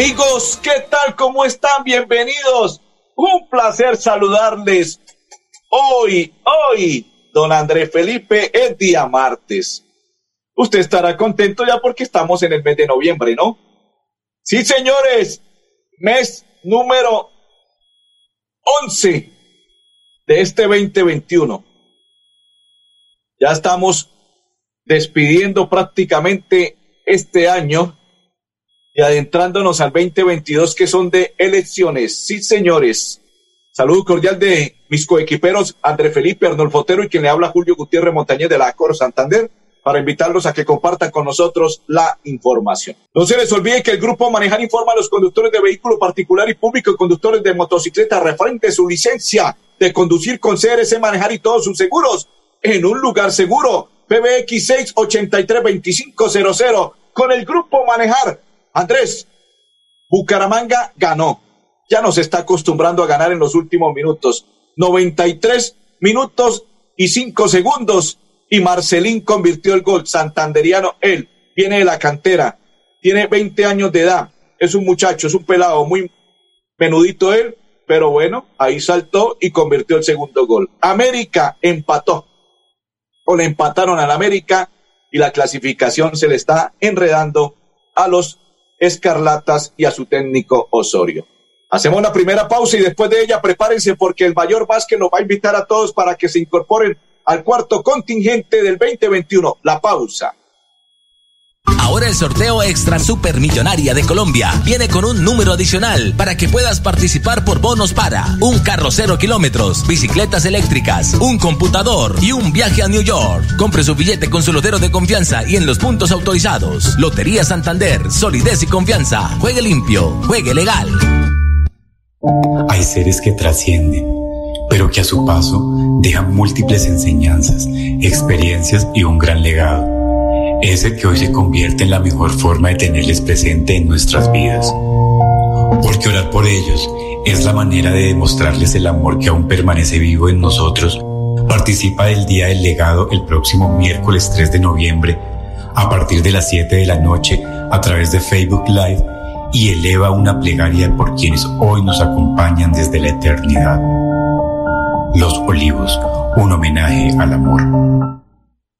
Amigos, ¿qué tal? ¿Cómo están? Bienvenidos un placer saludarles hoy, hoy, don Andrés Felipe, es día martes. Usted estará contento ya porque estamos en el mes de noviembre, ¿no? Sí, señores, mes número 11 de este 2021. Ya estamos despidiendo prácticamente este año y adentrándonos al 2022 que son de elecciones. Sí, señores. Saludo cordial de mis coequiperos André Felipe Arnolfo Otero y quien le habla Julio Gutiérrez Montañez de la Cor Santander para invitarlos a que compartan con nosotros la información. No se les olvide que el grupo Manejar informa a los conductores de vehículo particular y público y conductores de motocicleta referente su licencia de conducir con CRC Manejar y todos sus seguros en un lugar seguro. PBX 683 2500 con el grupo Manejar Andrés, Bucaramanga ganó. Ya nos está acostumbrando a ganar en los últimos minutos. 93 minutos y 5 segundos. Y Marcelín convirtió el gol. Santanderiano, él, viene de la cantera. Tiene 20 años de edad. Es un muchacho, es un pelado muy menudito él. Pero bueno, ahí saltó y convirtió el segundo gol. América empató. O le empataron al América y la clasificación se le está enredando a los Escarlatas y a su técnico Osorio. Hacemos una primera pausa y después de ella prepárense porque el mayor Vázquez nos va a invitar a todos para que se incorporen al cuarto contingente del 2021. La pausa. Ahora el sorteo Extra Supermillonaria de Colombia viene con un número adicional para que puedas participar por bonos para un carro cero kilómetros, bicicletas eléctricas, un computador y un viaje a New York. Compre su billete con su lotero de confianza y en los puntos autorizados. Lotería Santander, solidez y confianza. Juegue limpio, juegue legal. Hay seres que trascienden, pero que a su paso dejan múltiples enseñanzas, experiencias y un gran legado ese que hoy se convierte en la mejor forma de tenerles presente en nuestras vidas. Porque orar por ellos es la manera de demostrarles el amor que aún permanece vivo en nosotros. Participa del Día del Legado el próximo miércoles 3 de noviembre a partir de las 7 de la noche a través de Facebook Live y eleva una plegaria por quienes hoy nos acompañan desde la eternidad. Los Olivos, un homenaje al amor.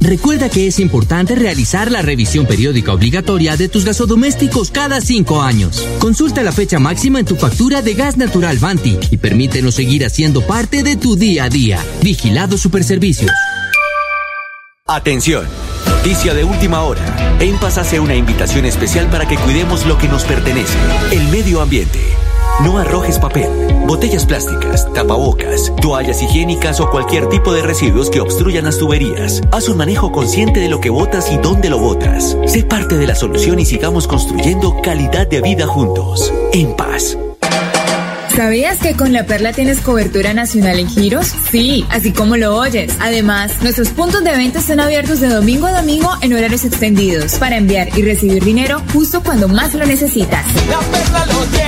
Recuerda que es importante realizar la revisión periódica obligatoria de tus gasodomésticos cada cinco años. Consulta la fecha máxima en tu factura de gas natural Vanti y permítenos seguir haciendo parte de tu día a día. Vigilado Superservicios. Atención. Noticia de última hora. En hace una invitación especial para que cuidemos lo que nos pertenece, el medio ambiente. No arrojes papel, botellas plásticas, tapabocas, toallas higiénicas o cualquier tipo de residuos que obstruyan las tuberías. Haz un manejo consciente de lo que botas y dónde lo botas. Sé parte de la solución y sigamos construyendo calidad de vida juntos. En paz. ¿Sabías que con La Perla tienes cobertura nacional en giros? Sí, así como lo oyes. Además, nuestros puntos de venta están abiertos de domingo a domingo en horarios extendidos para enviar y recibir dinero justo cuando más lo necesitas. La Perla lo tiene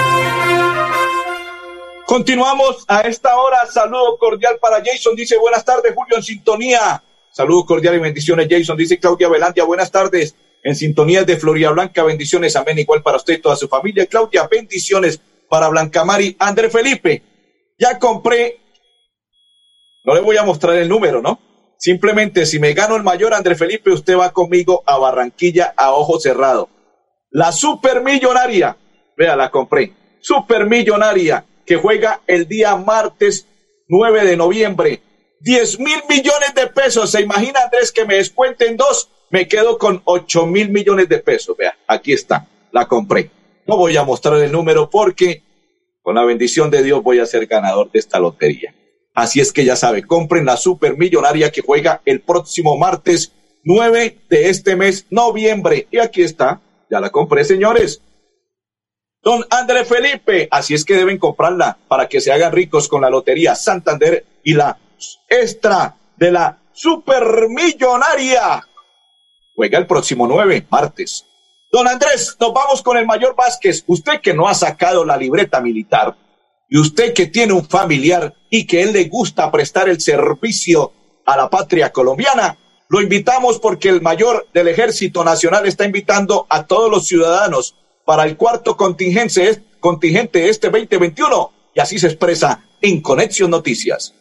Continuamos a esta hora. Saludo cordial para Jason. Dice buenas tardes, Julio, en sintonía. Saludos cordiales y bendiciones, Jason. Dice Claudia Velandia, buenas tardes. En sintonía de Florida Blanca, bendiciones. Amén. Igual para usted y toda su familia. Claudia, bendiciones para Blanca Mari. André Felipe, ya compré. No le voy a mostrar el número, ¿no? Simplemente, si me gano el mayor, André Felipe, usted va conmigo a Barranquilla a ojo cerrado. La supermillonaria, vea, la compré. Supermillonaria que juega el día martes 9 de noviembre. 10 mil millones de pesos. ¿Se imagina, Andrés, que me descuenten dos? Me quedo con 8 mil millones de pesos. Vea, aquí está. La compré. No voy a mostrar el número porque con la bendición de Dios voy a ser ganador de esta lotería. Así es que ya sabe, compren la supermillonaria que juega el próximo martes 9 de este mes, noviembre. Y aquí está. Ya la compré, señores. Don André Felipe, así es que deben comprarla para que se hagan ricos con la Lotería Santander y la extra de la Supermillonaria. Juega el próximo 9, martes. Don Andrés, nos vamos con el mayor Vázquez. Usted que no ha sacado la libreta militar y usted que tiene un familiar y que él le gusta prestar el servicio a la patria colombiana, lo invitamos porque el mayor del Ejército Nacional está invitando a todos los ciudadanos para el cuarto contingente, contingente este 2021 y así se expresa en Conexión Noticias.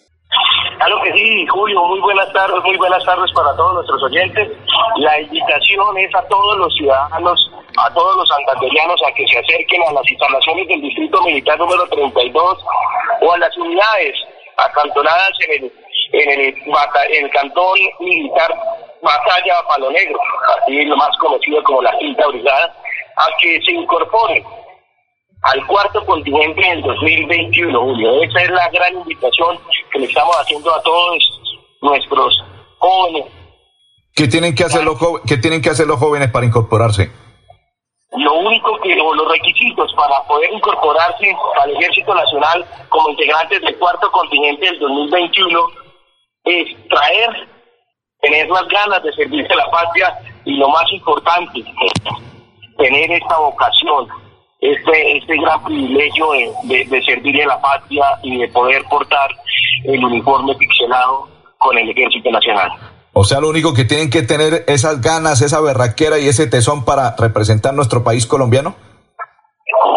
Claro que sí, Julio, muy buenas tardes, muy buenas tardes para todos nuestros oyentes. La invitación es a todos los ciudadanos, a todos los santanderianos a que se acerquen a las instalaciones del Distrito Militar número 32 o a las unidades acantonadas en el, en el, cantón militar Batalla Palo Negro, así lo más conocido como la Quinta Brigada, a que se incorpore al cuarto continente en el 2021, Julio. Esa es la gran invitación que le estamos haciendo a todos nuestros jóvenes. ¿Qué tienen que hacer los, ¿qué tienen que hacer los jóvenes para incorporarse? Lo único que, o los requisitos para poder incorporarse al Ejército Nacional como integrantes del cuarto continente del 2021 es traer, tener las ganas de servirse a la patria y lo más importante, tener esta vocación, este, este gran privilegio de, de, servir a la patria y de poder portar el uniforme pixelado con el Ejército Nacional. O sea, lo único que tienen que tener esas ganas, esa berraquera y ese tesón para representar nuestro país colombiano.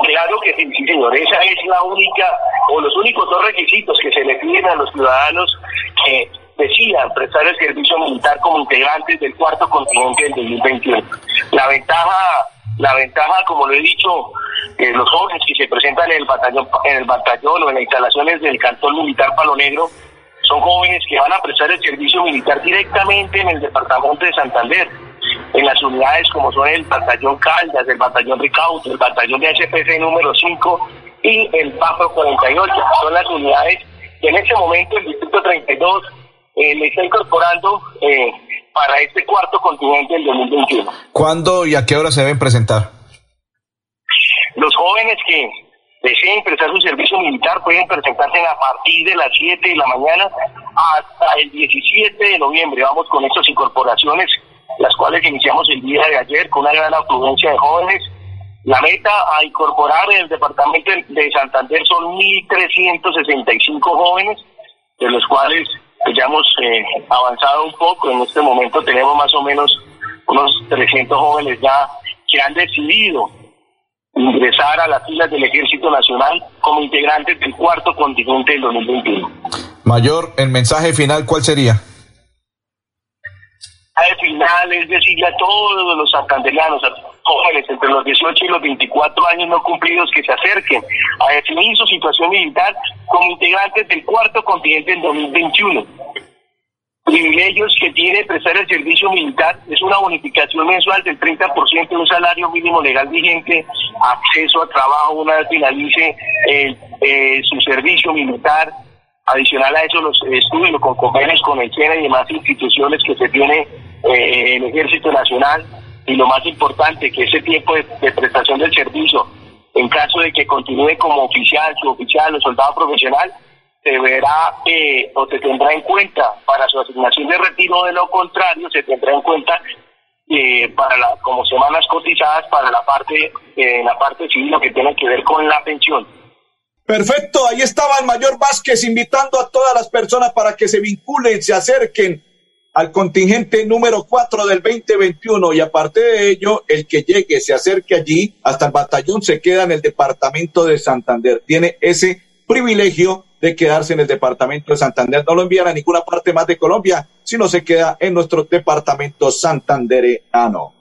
Claro que sí, sí, señor. Esa es la única, o los únicos dos requisitos que se le piden a los ciudadanos que decidan prestar el servicio militar como integrantes del cuarto continente del 2021. La ventaja la ventaja, como lo he dicho, eh, los jóvenes que se presentan en el batallón, en el batallón o en las instalaciones del Cantón Militar Palo Negro son jóvenes que van a prestar el servicio militar directamente en el departamento de Santander. en las unidades como son el batallón Caldas, el batallón Ricauto, el batallón de HPC número 5 y el PAFO 48. Son las unidades que en este momento el Distrito 32 eh, le está incorporando eh, para este cuarto continente del 2021. ¿Cuándo y a qué hora se deben presentar? Los jóvenes que deseen prestar su servicio militar pueden presentarse a partir de las 7 de la mañana hasta el 17 de noviembre. Vamos con estas incorporaciones, las cuales iniciamos el día de ayer con una gran afluencia de jóvenes. La meta a incorporar en el departamento de Santander son 1.365 jóvenes, de los cuales ya hemos eh, avanzado un poco. En este momento tenemos más o menos unos 300 jóvenes ya que han decidido ingresar a las filas del Ejército Nacional como integrantes del cuarto contingente del 2021. Mayor, el mensaje final, ¿cuál sería? Al final es decirle a todos los santanderianos, a jóvenes entre los 18 y los 24 años no cumplidos que se acerquen a definir su situación militar como integrantes del cuarto contingente del 2021 privilegios que tiene prestar el servicio militar es una bonificación mensual del 30% de un salario mínimo legal vigente, acceso a trabajo una vez finalice eh, eh, su servicio militar. Adicional a eso, los estudios con convenios con el SENA y demás instituciones que se tiene eh, el Ejército Nacional. Y lo más importante, que ese tiempo de, prestación del servicio, en caso de que continúe como oficial, suboficial o soldado profesional, se verá eh, o se tendrá en cuenta para su asignación de retiro, de lo contrario se tendrá en cuenta eh, para la, como semanas cotizadas para la parte, eh, la parte civil, lo que tiene que ver con la pensión. Perfecto, ahí estaba el mayor Vázquez invitando a todas las personas para que se vinculen, se acerquen al contingente número 4 del 2021 y aparte de ello, el que llegue, se acerque allí hasta el batallón se queda en el departamento de Santander. Tiene ese privilegio de quedarse en el departamento de Santander. No lo envían a ninguna parte más de Colombia, sino se queda en nuestro departamento santandereano.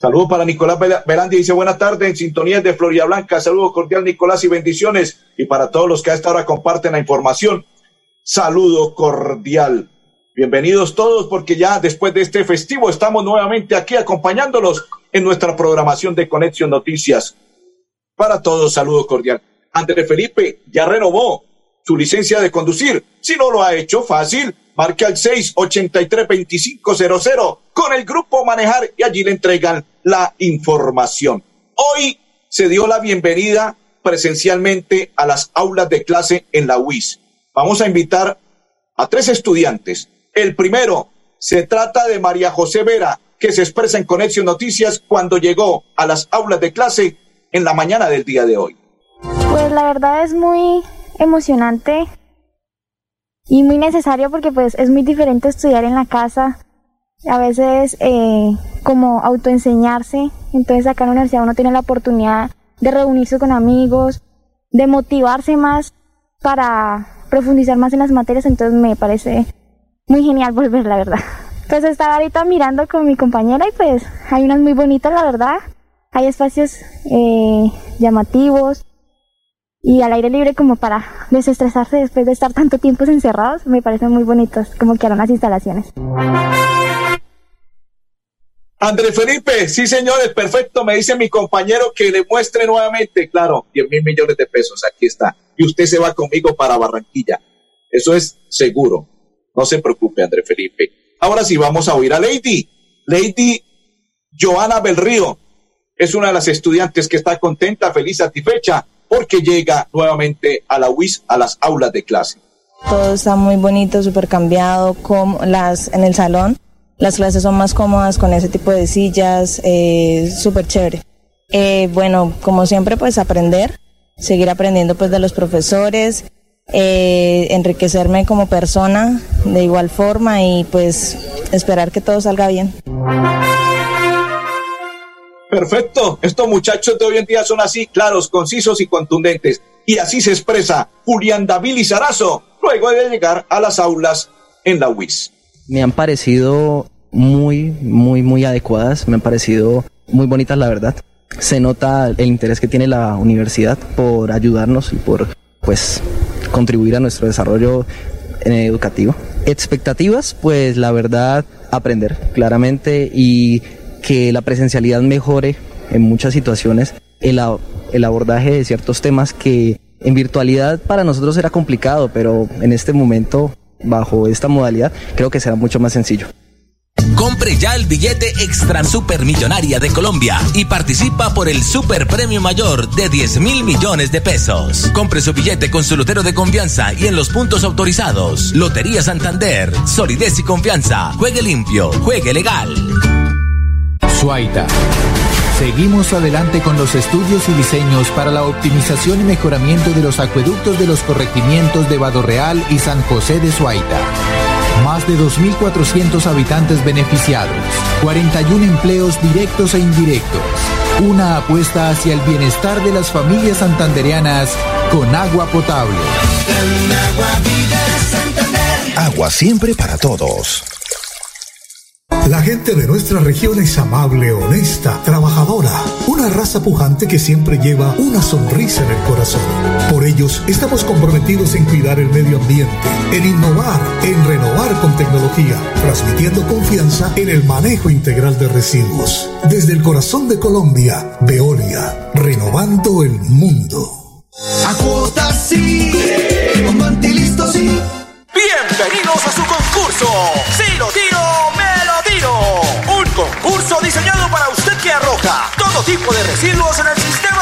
Saludos para Nicolás Belandi, dice buena tarde en sintonía de Florida Blanca. Saludos cordial Nicolás y bendiciones. Y para todos los que a esta hora comparten la información, saludo cordial. Bienvenidos todos porque ya después de este festivo estamos nuevamente aquí acompañándolos en nuestra programación de Conexión Noticias. Para todos, saludo cordial. André Felipe ya renovó su licencia de conducir. Si no lo ha hecho, fácil, marque al 683-2500 con el grupo Manejar y allí le entregan la información. Hoy se dio la bienvenida presencialmente a las aulas de clase en la UIS. Vamos a invitar a tres estudiantes. El primero se trata de María José Vera, que se expresa en Conexión Noticias cuando llegó a las aulas de clase en la mañana del día de hoy. Pues la verdad es muy emocionante y muy necesario porque pues es muy diferente estudiar en la casa, a veces eh, como autoenseñarse, entonces acá en la universidad uno tiene la oportunidad de reunirse con amigos, de motivarse más para profundizar más en las materias, entonces me parece muy genial volver, la verdad. Pues estaba ahorita mirando con mi compañera y pues hay unas muy bonitas, la verdad. Hay espacios eh, llamativos, y al aire libre como para desestresarse después de estar tanto tiempo encerrados, me parecen muy bonitos como que eran las instalaciones. André Felipe, sí señores, perfecto, me dice mi compañero que le muestre nuevamente, claro, 10 mil millones de pesos, aquí está, y usted se va conmigo para Barranquilla, eso es seguro, no se preocupe André Felipe. Ahora sí vamos a oír a Lady, Lady Joana Belrío, es una de las estudiantes que está contenta, feliz, satisfecha porque llega nuevamente a la UIS, a las aulas de clase. Todo está muy bonito, súper cambiado, como las, en el salón. Las clases son más cómodas con ese tipo de sillas, eh, súper chévere. Eh, bueno, como siempre, pues aprender, seguir aprendiendo pues de los profesores, eh, enriquecerme como persona de igual forma y pues esperar que todo salga bien. Perfecto. Estos muchachos de hoy en día son así, claros, concisos y contundentes. Y así se expresa Julián David Lizarazo luego de llegar a las aulas en la UIS. Me han parecido muy, muy, muy adecuadas. Me han parecido muy bonitas, la verdad. Se nota el interés que tiene la universidad por ayudarnos y por, pues, contribuir a nuestro desarrollo eh, educativo. Expectativas, pues, la verdad, aprender claramente y que la presencialidad mejore en muchas situaciones el, el abordaje de ciertos temas que en virtualidad para nosotros era complicado, pero en este momento, bajo esta modalidad, creo que será mucho más sencillo. Compre ya el billete Extra Supermillonaria de Colombia y participa por el Super Premio Mayor de 10 mil millones de pesos. Compre su billete con su lotero de confianza y en los puntos autorizados. Lotería Santander, solidez y confianza. Juegue limpio, juegue legal. Suaita. Seguimos adelante con los estudios y diseños para la optimización y mejoramiento de los acueductos de los corregimientos de Vado Real y San José de Suaita. Más de 2.400 habitantes beneficiados, 41 empleos directos e indirectos. Una apuesta hacia el bienestar de las familias santandereanas con agua potable. Agua siempre para todos. La gente de nuestra región es amable, honesta, trabajadora, una raza pujante que siempre lleva una sonrisa en el corazón. Por ellos estamos comprometidos en cuidar el medio ambiente, en innovar, en renovar con tecnología, transmitiendo confianza en el manejo integral de residuos. Desde el corazón de Colombia, Veolia, renovando el mundo. A cuotas sí, listos sí. Bienvenidos a su concurso. Si lo tiro, me lo tiro. Un concurso diseñado para usted que arroja todo tipo de residuos en el sistema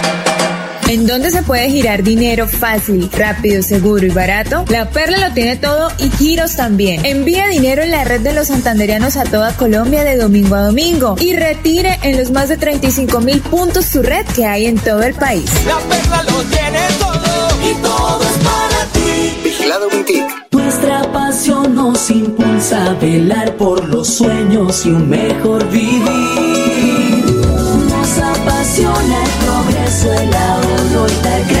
¿En dónde se puede girar dinero fácil, rápido, seguro y barato? La Perla lo tiene todo y giros también. Envía dinero en la red de los santanderianos a toda Colombia de domingo a domingo y retire en los más de 35 mil puntos su red que hay en todo el país. La Perla lo tiene todo y todo es para ti. Vigilado Mintic. Nuestra pasión nos impulsa a velar por los sueños y un mejor vivir. Nos apasiona el progreso, el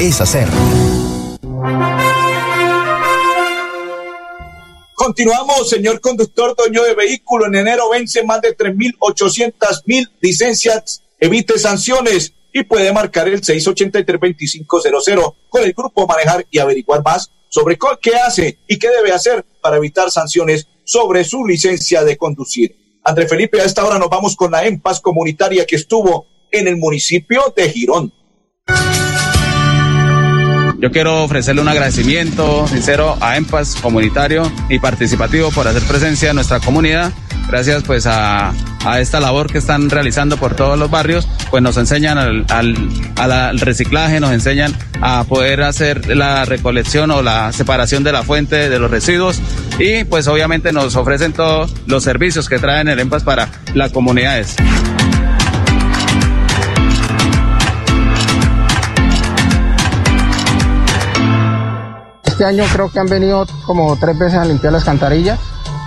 es hacer. Continuamos, señor conductor, dueño de vehículo. En enero vence más de 3.800 mil licencias. Evite sanciones y puede marcar el 683-2500 con el grupo Manejar y averiguar más sobre qué hace y qué debe hacer para evitar sanciones sobre su licencia de conducir. André Felipe, a esta hora nos vamos con la EMPAS comunitaria que estuvo en el municipio de Girón. Yo quiero ofrecerle un agradecimiento sincero a EMPAS comunitario y participativo por hacer presencia en nuestra comunidad. Gracias pues a, esta labor que están realizando por todos los barrios, pues nos enseñan al, al- al reciclaje, nos enseñan a poder hacer la recolección o la separación de la fuente de los residuos y pues obviamente nos ofrecen todos los servicios que traen el EMPAS para las comunidades. Este año creo que han venido como tres veces a limpiar las cantarillas.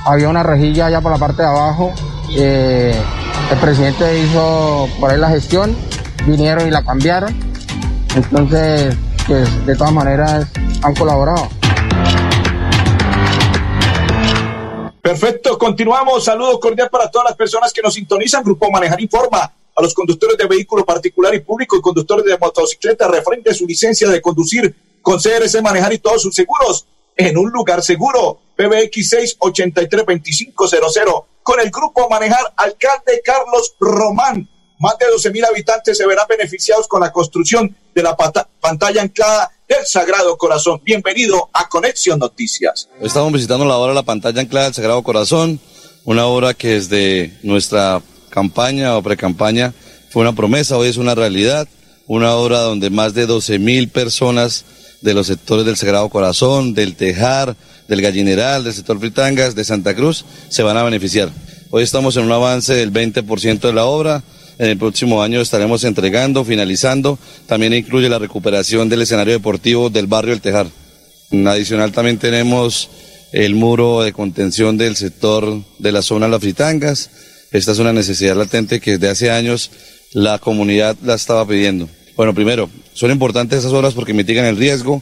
Había una rejilla allá por la parte de abajo. eh, el presidente hizo por ahí la gestión, vinieron y la cambiaron. Entonces, pues de todas maneras han colaborado. Perfecto, continuamos. Saludo cordial para todas las personas que nos sintonizan. Grupo Manejar informa a los conductores de vehículo particular y público y conductores de motocicleta referente a su licencia de conducir con CRC Manejar y todos sus seguros en un lugar seguro. PBX 683-2500 con el Grupo Manejar Alcalde Carlos Román. Más de 12 mil habitantes se verán beneficiados con la construcción de la pantalla anclada del Sagrado Corazón. Bienvenido a Conexión Noticias. Estamos visitando la obra de la pantalla anclada del Sagrado Corazón. una obra que desde nuestra campaña o precampaña fue una promesa, hoy es una realidad, una obra donde más de 12 mil personas de los sectores del Sagrado Corazón, del Tejar, del Gallineral, del sector Fritangas, de Santa Cruz, se van a beneficiar. Hoy estamos en un avance del 20% de la obra. En el próximo año estaremos entregando, finalizando. También incluye la recuperación del escenario deportivo del barrio El Tejar. Adicional también tenemos el muro de contención del sector de la zona de las Fritangas. Esta es una necesidad latente que desde hace años la comunidad la estaba pidiendo. Bueno, primero, son importantes esas obras porque mitigan el riesgo,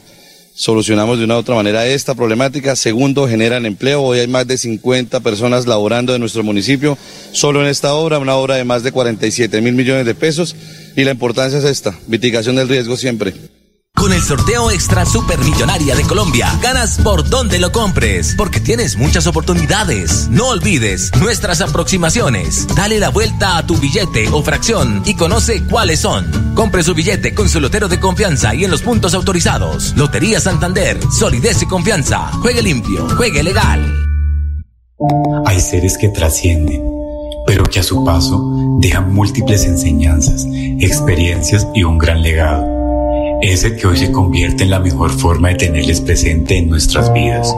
solucionamos de una u otra manera esta problemática. Segundo, generan empleo. Hoy hay más de 50 personas laborando en nuestro municipio solo en esta obra, una obra de más de 47 mil millones de pesos. Y la importancia es esta, mitigación del riesgo siempre. Con el sorteo extra supermillonaria de Colombia, ganas por donde lo compres, porque tienes muchas oportunidades. No olvides nuestras aproximaciones. Dale la vuelta a tu billete o fracción y conoce cuáles son. Compre su billete con su lotero de confianza y en los puntos autorizados. Lotería Santander, solidez y confianza. Juegue limpio, juegue legal. Hay seres que trascienden, pero que a su paso dejan múltiples enseñanzas, experiencias y un gran legado ese que hoy se convierte en la mejor forma de tenerles presente en nuestras vidas.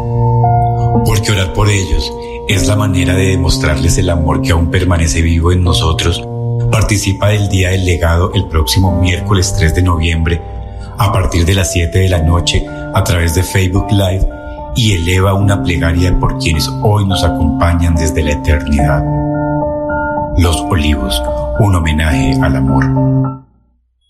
Porque orar por ellos es la manera de demostrarles el amor que aún permanece vivo en nosotros. Participa del Día del Legado el próximo miércoles 3 de noviembre a partir de las 7 de la noche a través de Facebook Live y eleva una plegaria por quienes hoy nos acompañan desde la eternidad. Los Olivos, un homenaje al amor.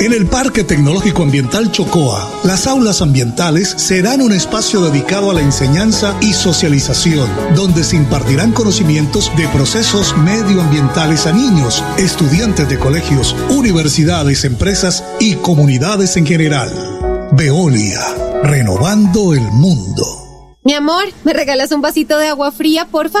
En el Parque Tecnológico Ambiental Chocoa, las aulas ambientales serán un espacio dedicado a la enseñanza y socialización, donde se impartirán conocimientos de procesos medioambientales a niños, estudiantes de colegios, universidades, empresas y comunidades en general. Veolia, renovando el mundo. Mi amor, ¿me regalas un vasito de agua fría, porfa?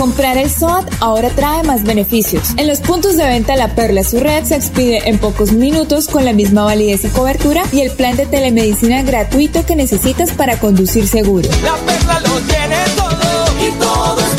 Comprar el SOAT ahora trae más beneficios. En los puntos de venta La Perla su red se expide en pocos minutos con la misma validez y cobertura y el plan de telemedicina gratuito que necesitas para conducir seguro. La perla lo tiene todo y todo.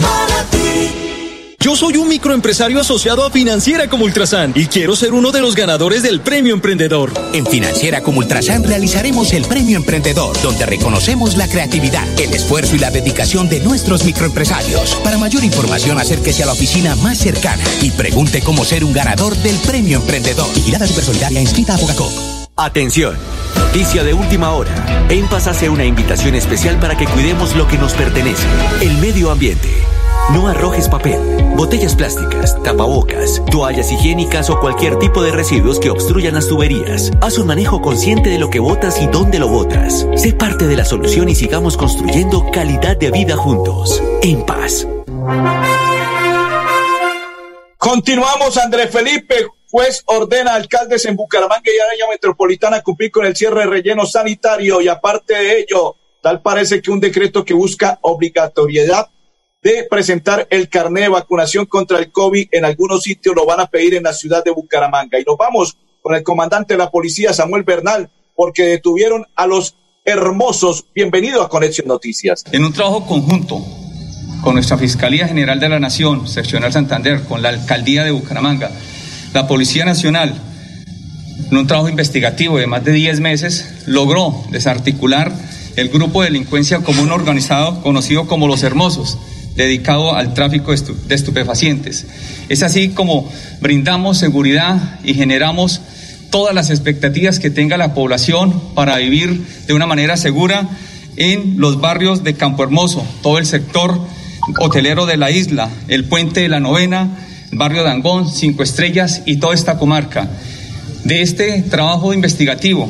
Yo soy un microempresario asociado a Financiera como Ultrasan y quiero ser uno de los ganadores del Premio Emprendedor. En Financiera como Ultrasan realizaremos el Premio Emprendedor, donde reconocemos la creatividad, el esfuerzo y la dedicación de nuestros microempresarios. Para mayor información, acérquese a la oficina más cercana y pregunte cómo ser un ganador del Premio Emprendedor. Vigilada Supersolidaria inscrita a Bogacop. Atención, noticia de última hora. En Paz hace una invitación especial para que cuidemos lo que nos pertenece, el medio ambiente. No arrojes papel, botellas plásticas, tapabocas, toallas higiénicas o cualquier tipo de residuos que obstruyan las tuberías. Haz un manejo consciente de lo que botas y dónde lo botas. Sé parte de la solución y sigamos construyendo calidad de vida juntos. En paz. Continuamos, Andrés Felipe. Juez ordena a alcaldes en Bucaramanga y área metropolitana cumplir con el cierre de relleno sanitario y aparte de ello, tal parece que un decreto que busca obligatoriedad de presentar el carnet de vacunación contra el COVID en algunos sitios lo van a pedir en la ciudad de Bucaramanga. Y nos vamos con el comandante de la policía, Samuel Bernal, porque detuvieron a los hermosos. Bienvenido a Conexión Noticias. En un trabajo conjunto con nuestra Fiscalía General de la Nación, Seccional Santander, con la Alcaldía de Bucaramanga, la Policía Nacional, en un trabajo investigativo de más de 10 meses, logró desarticular el grupo de delincuencia común organizado conocido como Los Hermosos, dedicado al tráfico de estupefacientes. Es así como brindamos seguridad y generamos todas las expectativas que tenga la población para vivir de una manera segura en los barrios de Campo Hermoso, todo el sector hotelero de la isla, el puente de la novena, el barrio de Angón, Cinco Estrellas y toda esta comarca. De este trabajo investigativo,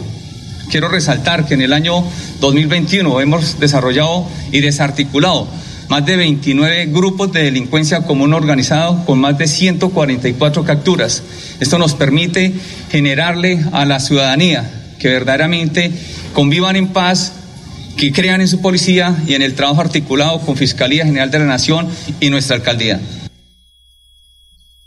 quiero resaltar que en el año 2021 hemos desarrollado y desarticulado más de 29 grupos de delincuencia común organizado con más de 144 capturas. Esto nos permite generarle a la ciudadanía que verdaderamente convivan en paz, que crean en su policía y en el trabajo articulado con Fiscalía General de la Nación y nuestra alcaldía.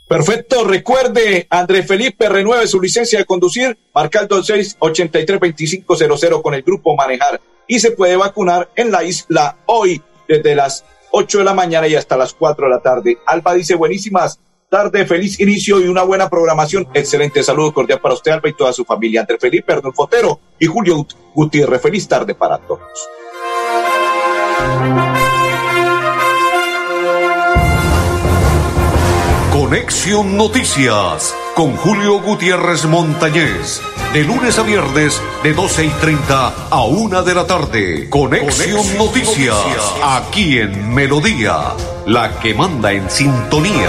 Perfecto, recuerde, André Felipe renueve su licencia de conducir, marcando el 683-2500 con el grupo Manejar y se puede vacunar en la isla hoy desde las 8 de la mañana y hasta las 4 de la tarde. Alba dice, buenísimas tarde, feliz inicio y una buena programación. Excelente saludo cordial para usted, Alba, y toda su familia. André Felipe, Arnulfo Fotero y Julio Gutiérrez. Feliz tarde para todos. Conexión Noticias con Julio Gutiérrez Montañez. De lunes a viernes, de 12 y 30 a 1 de la tarde. Conexión, Noticias, aquí en Melodía, la que manda en sintonía.